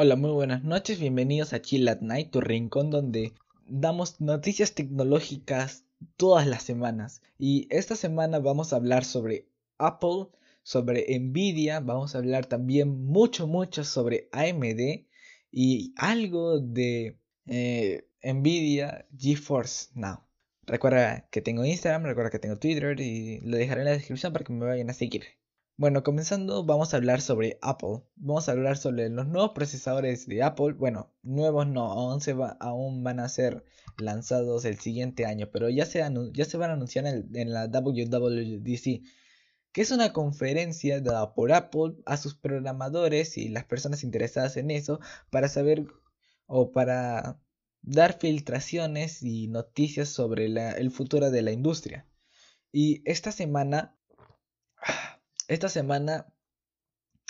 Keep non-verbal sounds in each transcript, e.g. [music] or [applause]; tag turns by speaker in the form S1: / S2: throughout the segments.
S1: Hola, muy buenas noches, bienvenidos a Chill at Night, tu rincón donde damos noticias tecnológicas todas las semanas. Y esta semana vamos a hablar sobre Apple, sobre Nvidia, vamos a hablar también mucho, mucho sobre AMD y algo de eh, Nvidia GeForce Now. Recuerda que tengo Instagram, recuerda que tengo Twitter y lo dejaré en la descripción para que me vayan a seguir. Bueno, comenzando vamos a hablar sobre Apple. Vamos a hablar sobre los nuevos procesadores de Apple. Bueno, nuevos no, aún, se va, aún van a ser lanzados el siguiente año, pero ya se, ya se van a anunciar en, en la WWDC, que es una conferencia dada por Apple a sus programadores y las personas interesadas en eso para saber o para dar filtraciones y noticias sobre el futuro de la industria. Y esta semana esta semana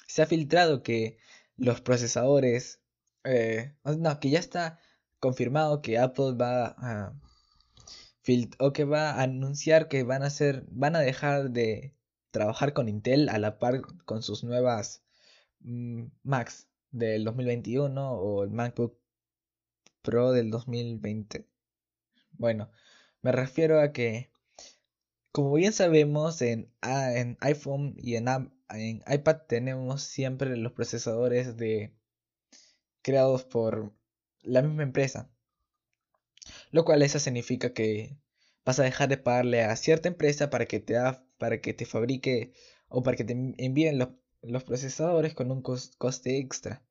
S1: se ha filtrado que los procesadores, eh, no, que ya está confirmado que Apple va a o que va a anunciar que van a hacer, van a dejar de trabajar con Intel a la par con sus nuevas mm, Macs del 2021 o el MacBook Pro del 2020. Bueno, me refiero a que como bien sabemos, en, en iPhone y en, iPad tenemos siempre los procesadores de creados por la misma empresa. Lo cual eso significa que vas a dejar de pagarle a cierta empresa para que te, fabrique o para que te envíen los procesadores con un coste extra.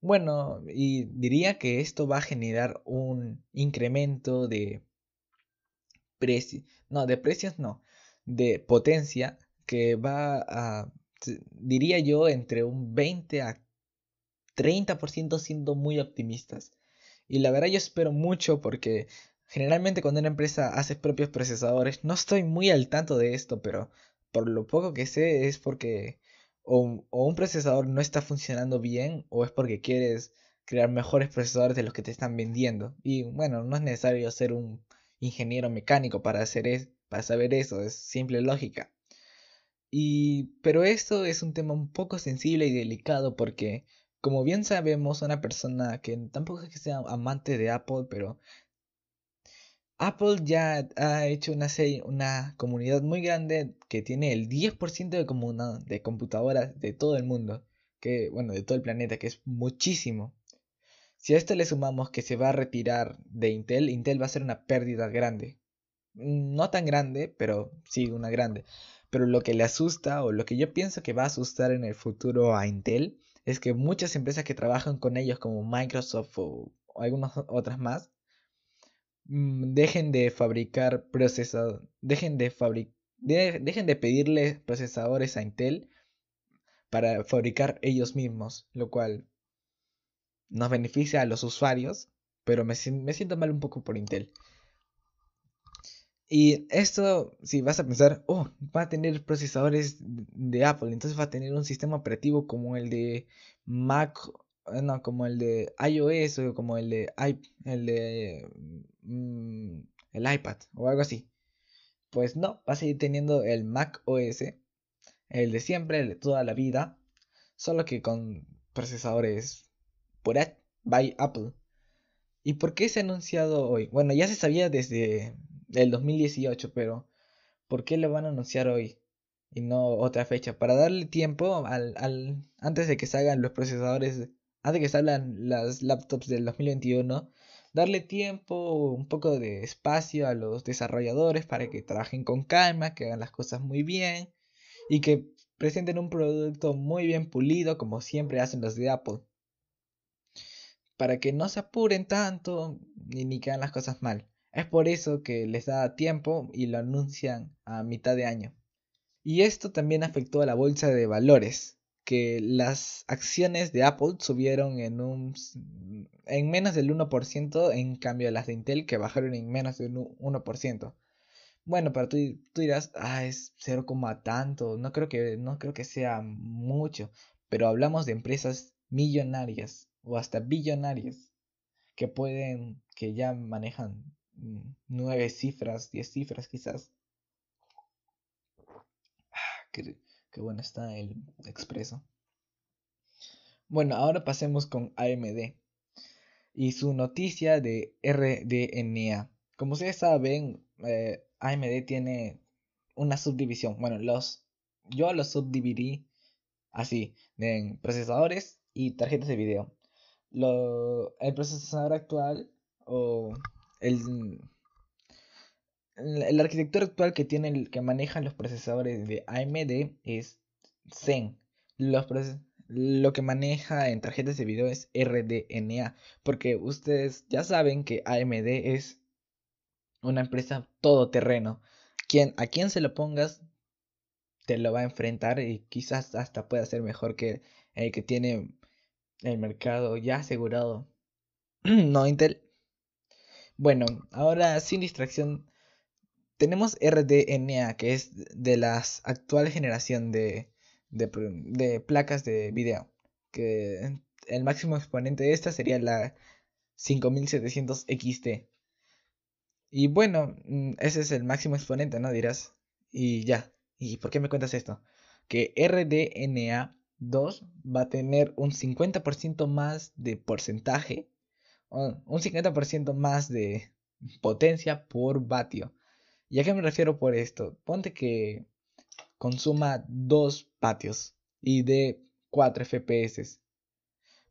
S1: Bueno, y diría que esto va a generar un incremento de no, de precios no, de potencia que va a, diría yo, entre un 20 a 30% siendo muy optimistas. Y la verdad yo espero mucho porque generalmente cuando una empresa hace propios procesadores, no estoy muy al tanto de esto, pero por lo poco que sé es porque o, o un procesador no está funcionando bien o es porque quieres crear mejores procesadores de los que te están vendiendo. Y bueno, no es necesario ser un ingeniero mecánico para, hacer para saber eso, es simple lógica. Y, pero esto es un tema un poco sensible y delicado porque, como bien sabemos, una persona que tampoco es que sea amante de Apple, pero Apple ya ha hecho una, una comunidad muy grande que tiene el 10% de, de computadoras de todo el mundo, que, bueno, de todo el planeta, que es muchísimo. Si a esto le sumamos que se va a retirar de Intel, Intel va a ser una pérdida grande. No tan grande, pero sí una grande. Pero lo que le asusta o lo que yo pienso que va a asustar en el futuro a Intel es que muchas empresas que trabajan con ellos como Microsoft o, algunas otras más mm, dejen de fabricar procesadores, dejen de dejen de pedirle procesadores a Intel para fabricar ellos mismos, lo cual nos beneficia a los usuarios, pero me, siento mal un poco por Intel. Y esto, si vas a pensar, oh, va a tener procesadores de Apple, entonces va a tener un sistema operativo como el de Mac, eh, no, como el de iOS o como el de, el de mm, el iPad o algo así. Pues no, va a seguir teniendo el Mac OS, el de siempre, el de toda la vida, solo que con procesadores por Apple. ¿Y por qué se ha anunciado hoy? Bueno, ya se sabía desde el 2018, pero ¿por qué lo van a anunciar hoy y no otra fecha? Para darle tiempo al, al antes de que salgan los procesadores, antes de que salgan las laptops del 2021, darle tiempo, un poco de espacio a los desarrolladores para que trabajen con calma, que hagan las cosas muy bien y que presenten un producto muy bien pulido como siempre hacen los de Apple para que no se apuren tanto ni, ni que las cosas mal. Es por eso que les da tiempo y lo anuncian a mitad de año. Y esto también afectó a la bolsa de valores, que las acciones de Apple subieron en menos del 1%, en cambio las de Intel que bajaron en menos del 1%. Bueno, pero tú, tú dirás, ah, es 0, tanto, no creo que no creo que sea mucho, pero hablamos de empresas millonarias o hasta billonarios que pueden, que ya manejan mm, nueve cifras, diez cifras quizás. Ah, qué, bueno está el expreso. Bueno, ahora pasemos con AMD y su noticia de RDNA. Como ustedes saben, eh, AMD tiene una subdivisión. Bueno, los yo los subdividí así, en procesadores y tarjetas de video. Lo, el procesador actual o el, la arquitectura actual que tiene el que maneja los procesadores de AMD es Zen. Los lo que maneja en tarjetas de video es RDNA, porque ustedes ya saben que AMD es una empresa todoterreno. Quien, a quien se lo pongas te lo va a enfrentar y quizás hasta pueda ser mejor que el que tiene el mercado ya asegurado. [clears throat] no, Intel. Bueno, ahora sin distracción tenemos RDNA, que es de la actual generación de, de, placas de video. Que el máximo exponente de esta sería la 5700 XT. Y bueno, mm, ese es el máximo exponente, ¿no? Dirás. Y ya. ¿Y por qué me cuentas esto? Que RDNA 2 va a tener un 50% más de porcentaje, un 50% más de potencia por vatio. ¿Y a qué me refiero por esto? Ponte que consuma 2 vatios y de 4 FPS.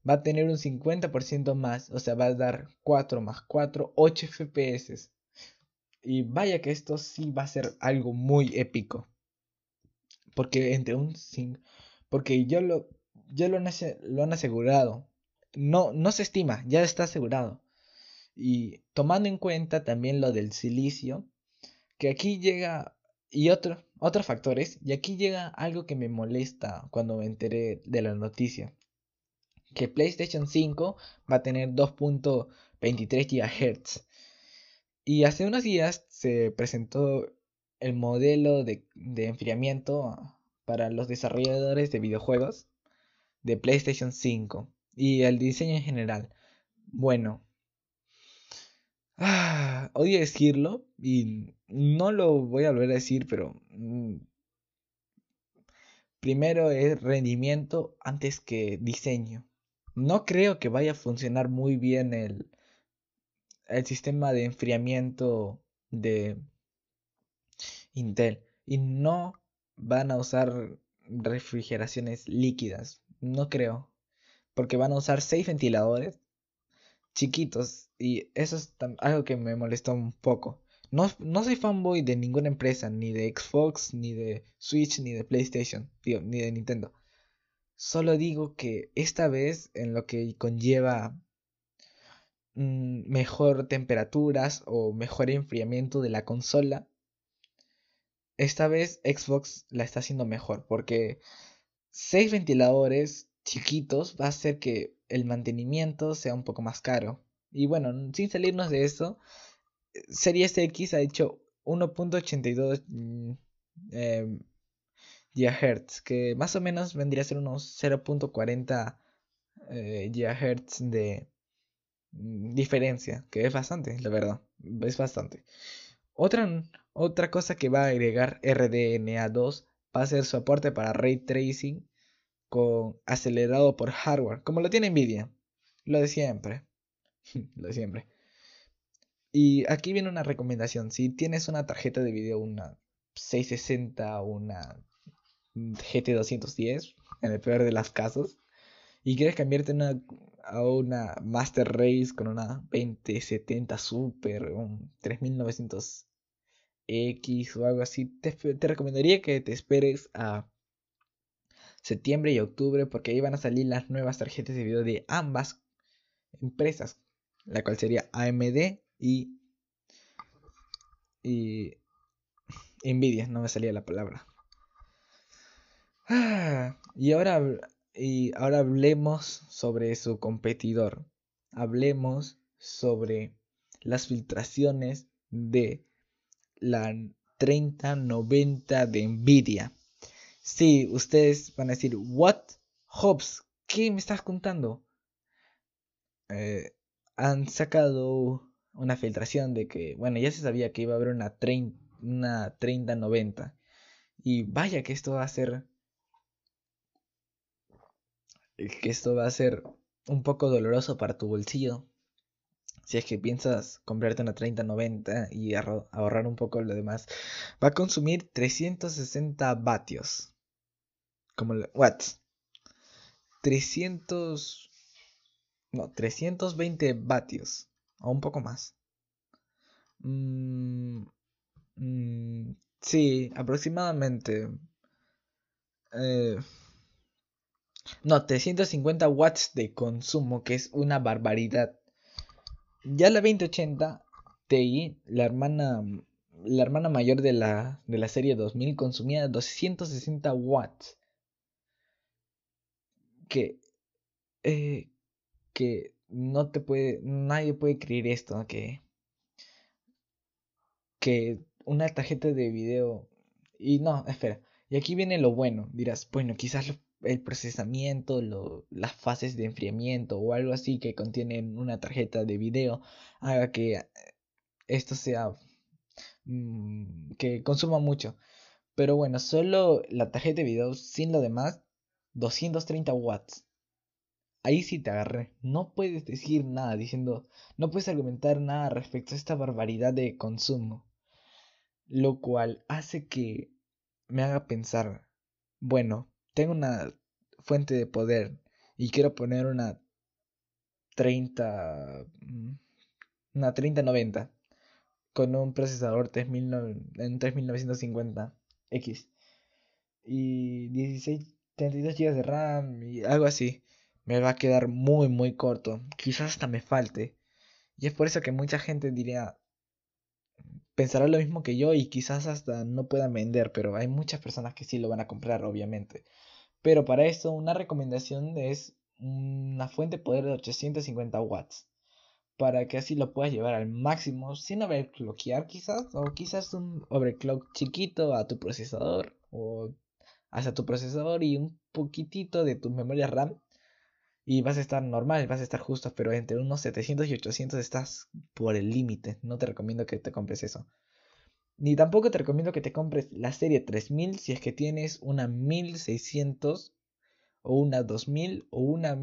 S1: Va a tener un 50% más, o sea, va a dar 4 más 4, 8 FPS. Y vaya que esto sí va a ser algo muy épico. Porque entre un porque yo lo ya lo lo han asegurado. No no se estima, ya está asegurado. Y tomando en cuenta también lo del silicio, que aquí llega y otro, otros factores, y aquí llega algo que me molesta cuando me enteré de la noticia. Que PlayStation 5 va a tener 2.23 GHz. Y hace unos días se presentó el modelo de, enfriamiento para los desarrolladores de videojuegos de PlayStation 5 y el diseño en general. Bueno, ah, odio decirlo y no lo voy a volver a decir, pero mm, primero es rendimiento antes que diseño. No creo que vaya a funcionar muy bien el, el sistema de enfriamiento de Intel. Y no van a usar refrigeraciones líquidas. No creo. Porque van a usar seis ventiladores chiquitos. Y eso es algo que me molestó un poco. No, no soy fanboy de ninguna empresa, ni de Xbox, ni de Switch, ni de PlayStation, ni de Nintendo. Solo digo que esta vez en lo que conlleva mm, mejor temperaturas o mejor enfriamiento de la consola, esta vez Xbox la está haciendo mejor porque seis ventiladores chiquitos va a hacer que el mantenimiento sea un poco más caro. Y bueno, sin salirnos de eso, Series X ha hecho 1.82 mm, em, GHz, que más o menos vendría a ser unos 0.40 eh, GHz de mm, diferencia, que es bastante, la verdad, es bastante. Otra, otra cosa que va a agregar RDNA2 va a ser soporte para ray tracing con acelerado por hardware, como lo tiene Nvidia. Lo de siempre. [laughs] lo de siempre. Y aquí viene una recomendación. Si tienes una tarjeta de video, una 660 o una GT210, en el peor de los casos, y quieres cambiarte a una Master Race con una 2070 Super, un 3900X o algo así, te, recomendaría que te esperes a septiembre y octubre porque ahí van a salir las nuevas tarjetas de video de ambas empresas, la cual sería AMD y, y Nvidia, no me salía la palabra. [sighs] Y ahora y ahora hablemos sobre su competidor. Hablemos sobre las filtraciones de la 3090 de Nvidia. Sí, ustedes van a decir, ¿what? Hobbs, ¿qué me estás contando? Eh, han sacado una filtración de que, bueno, ya se sabía que iba a haber una, 30, una 3090. Y vaya que esto va a ser que esto va a ser un poco doloroso para tu bolsillo. Si es que piensas comprarte una 3090 y ahorrar un poco lo demás, va a consumir 360 vatios. Como watts. 300 no, 320 vatios o un poco más. Mm, mm, sí, aproximadamente. Eh, no, 350 watts de consumo, que es una barbaridad. Ya la 2080 Ti, la hermana, la hermana mayor de la, de la serie 2000, consumía 260 watts. Que, eh, que no te puede, nadie puede creer esto, que, que una tarjeta de video, y no, espera, y aquí viene lo bueno, dirás, bueno, quizás el procesamiento, las fases de enfriamiento o algo así que contienen una tarjeta de video haga que esto sea mm, que consuma mucho. Pero bueno, solo la tarjeta de video sin lo demás 230 watts. Ahí sí te agarré. No puedes decir nada diciendo, no puedes argumentar nada respecto a esta barbaridad de consumo. Lo cual hace que me haga pensar, bueno, tengo una fuente de poder y quiero poner una 30 mm, una 3090 con un procesador 3000, en 3950 X y 16 32 GB de RAM y algo así me va a quedar muy muy corto. Quizás hasta me falte. Y es por eso que mucha gente diría pensará lo mismo que yo y quizás hasta no puedan vender pero hay muchas personas que sí lo van a comprar obviamente pero para eso una recomendación es una fuente de poder de 850 watts. Para que así lo puedas llevar al máximo sin overclockear quizás. O quizás un overclock chiquito a tu procesador. O hacia tu procesador y un poquitito de tu memoria RAM. Y vas a estar normal, vas a estar justo. Pero entre unos 700 y 800 estás por el límite. No te recomiendo que te compres eso. Ni tampoco te recomiendo que te compres la serie 3000 si es que tienes una 1600 o una 2000 o una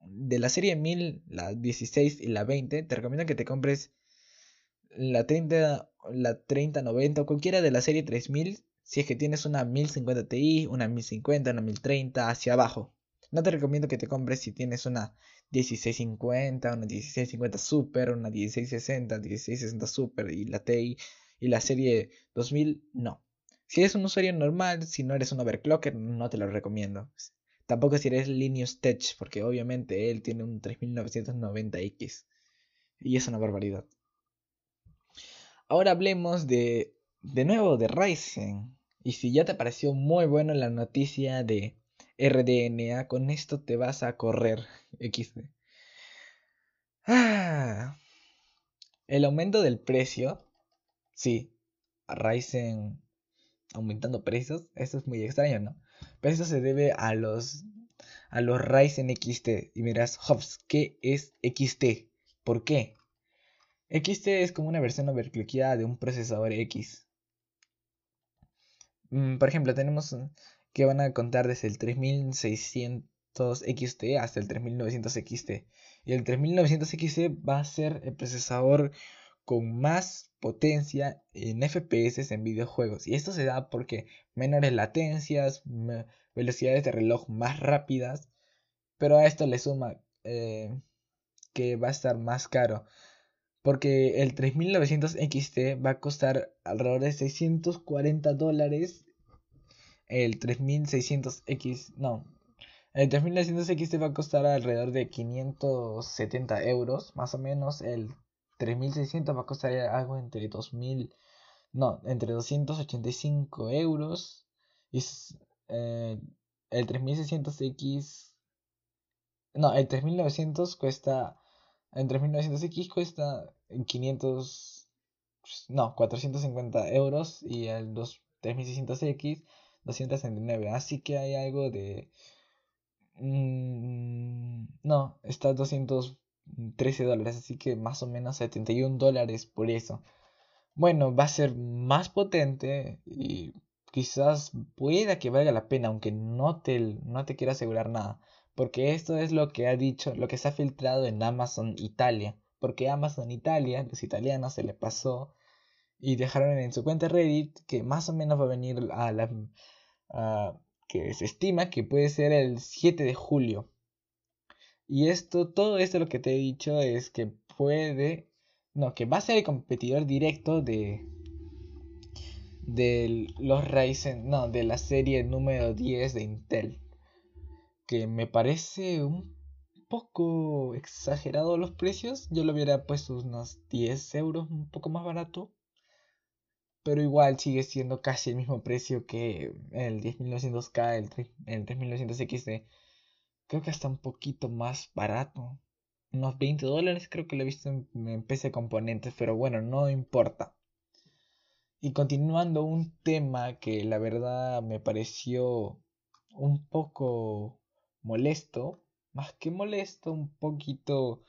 S1: de la serie 1000, la 16 y la 20. Te recomiendo que te compres la 30, la 3090 o cualquiera de la serie 3000 si es que tienes una 1050 Ti, una 1050, una 1030 hacia abajo. No te recomiendo que te compres si tienes una 1650, una 1650 Super, una 1660, 1660 Super y la Ti y la serie 2000 no. Si eres un usuario normal, si no eres un overclocker, no te lo recomiendo. Tampoco si eres Linus Tech, porque obviamente él tiene un 3990X. Y es una barbaridad. Ahora hablemos de, de nuevo de Ryzen. Y si ya te pareció muy bueno la noticia de RDNA, con esto te vas a correr XD. Ah, el aumento del precio Sí, Ryzen aumentando precios, eso es muy extraño, ¿no? Pero eso se debe a los a los Ryzen XT. Y miras, Hobbs, ¿qué es XT? ¿Por qué? XT es como una versión overclockeada de un procesador X. Mm, por ejemplo, tenemos que van a contar desde el 3600 XT hasta el 3900 XT. Y el 3900 XT va a ser el procesador con más potencia en FPS en videojuegos. Y esto se da porque menores latencias, velocidades de reloj más rápidas. Pero a esto le suma eh, que va a estar más caro. Porque el 3900 XT va a costar alrededor de 640 dólares. El 3600X, no. El 3900 XT va a costar alrededor de 570 euros, más o menos. El 3600 va a costar algo entre 2000, no, entre 285 euros. Y eh, el 3600X, no, el 3900 cuesta, el 3900X cuesta 500, no, 450 euros y el 3600X 269. Así que hay algo de... Mm, no, está 200 13 dólares, así que más o menos 71 dólares por eso. Bueno, va a ser más potente y quizás pueda que valga la pena, aunque no te, no te quiero asegurar nada. Porque esto es lo que ha dicho, lo que se ha filtrado en Amazon Italia. Porque Amazon Italia, los italianos se le pasó y dejaron en su cuenta Reddit que más o menos va a venir a la... que se estima que puede ser el 7 de julio. Y esto, todo esto lo que te he dicho es que puede, no, que va a ser el competidor directo de de los Ryzen, no, de la serie número 10 de Intel. Que me parece un poco exagerado los precios. Yo lo hubiera puesto unos 10 euros, un poco más barato. Pero igual sigue siendo casi el mismo precio que el 10900K, el, el 3900XD. Creo que hasta un poquito más barato. Unos 20 dólares creo que lo he visto en, en PC Componentes. Pero bueno, no importa. Y continuando un tema que la verdad me pareció un poco molesto, más que molesto, un poquito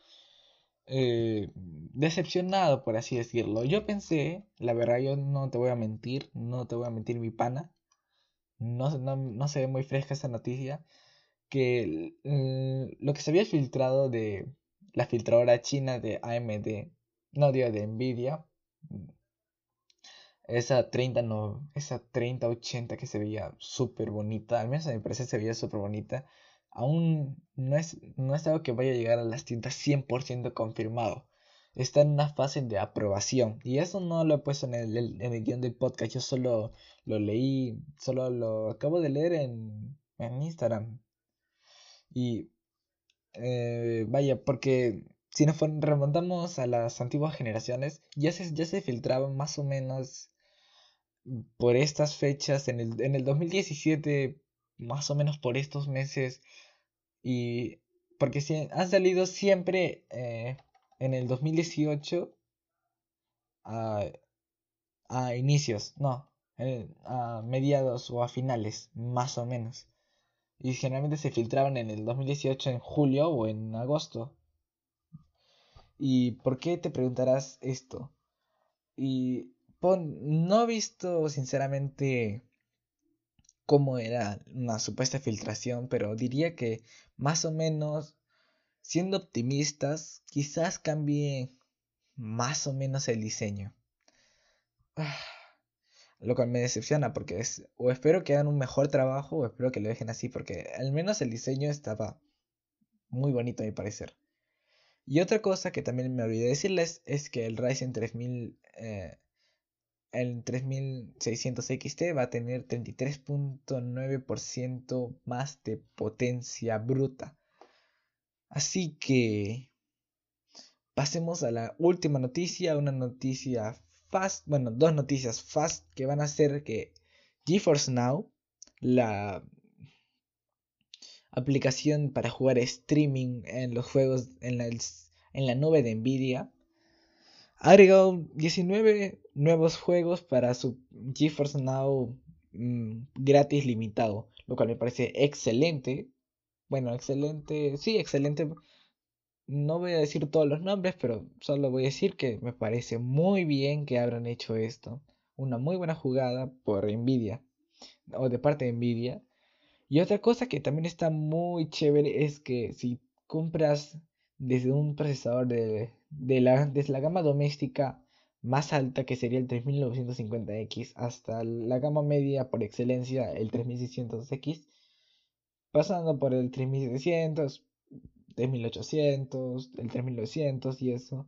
S1: eh, decepcionado, por así decirlo. Yo pensé, la verdad yo no te voy a mentir, no te voy a mentir mi pana, no, no, no se ve muy fresca esa noticia, que lo que se había filtrado de la filtradora china de AMD, no digo de Nvidia, esa 30, no, esa 3080 que se veía súper bonita, al menos a mi parecer se veía súper bonita, aún no es, no es algo que vaya a llegar a las tiendas 100% confirmado. Está en una fase de aprobación. Y eso no lo he puesto en el, en el guion del podcast. Yo solo lo leí, solo lo acabo de leer en, en Instagram. Y eh, vaya, porque si nos remontamos a las antiguas generaciones, ya se, ya se filtraban más o menos por estas fechas, en el, en el 2017, más o menos por estos meses, y porque si, han salido siempre eh, en el 2018 a, a inicios, no, a mediados o a finales, más o menos. Y generalmente se filtraban en el 2018 en julio o en agosto. ¿Y por qué te preguntarás esto? Y no he visto sinceramente cómo era una supuesta filtración, pero diría que más o menos, siendo optimistas, quizás cambie más o menos el diseño. [sighs] Lo cual me decepciona porque es, o espero que hagan un mejor trabajo o espero que lo dejen así porque al menos el diseño estaba muy bonito a mi parecer. Y otra cosa que también me olvidé decirles es que el Ryzen 3000 eh, el 3600 XT va a tener 33.9% más de potencia bruta. Así que pasemos a la última noticia, una noticia fast, bueno, dos noticias fast que van a hacer que GeForce Now, la aplicación para jugar streaming en los juegos en la, en la nube de Nvidia, ha agregado 19 nuevos juegos para su GeForce Now mm, gratis limitado, lo cual me parece excelente. Bueno, excelente, sí, excelente. No voy a decir todos los nombres, pero solo voy a decir que me parece muy bien que habrán hecho esto. Una muy buena jugada por Nvidia, o de parte de Nvidia. Y otra cosa que también está muy chévere es que si compras desde un procesador de de la, la gama doméstica más alta que sería el 3950X hasta la gama media por excelencia el 3600X pasando por el 3700 3800 el 3900 y eso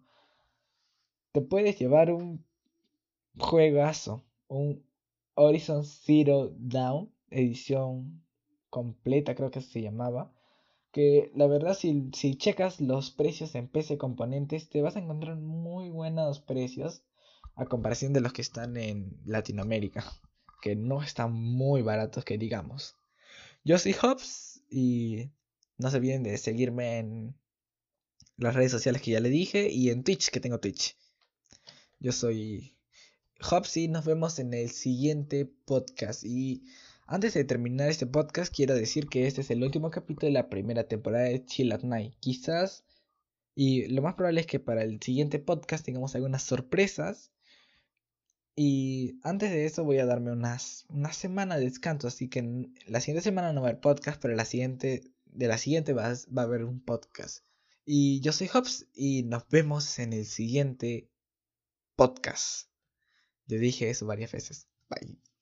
S1: te puedes llevar un juegazo un Horizon Zero Down edición completa creo que se llamaba que la verdad si, si checas los precios en PC Componentes te vas a encontrar muy buenos precios a comparación de los que están en Latinoamérica, que no están muy baratos que digamos. Yo soy Hobbs y no se olviden de seguirme en las redes sociales que ya le dije y en Twitch que tengo Twitch. Yo soy Hobbs y nos vemos en el siguiente podcast y antes de terminar este podcast, quiero decir que este es el último capítulo de la primera temporada de Chill at Night. Quizás, y lo más probable es que para el siguiente podcast tengamos algunas sorpresas. Y antes de eso voy a darme unas, una semana de descanso, así que la siguiente semana no va a haber podcast, pero la siguiente de la siguiente va, va a haber un podcast. Y yo soy Hobbs y nos vemos en el siguiente podcast. Yo dije eso varias veces. Bye.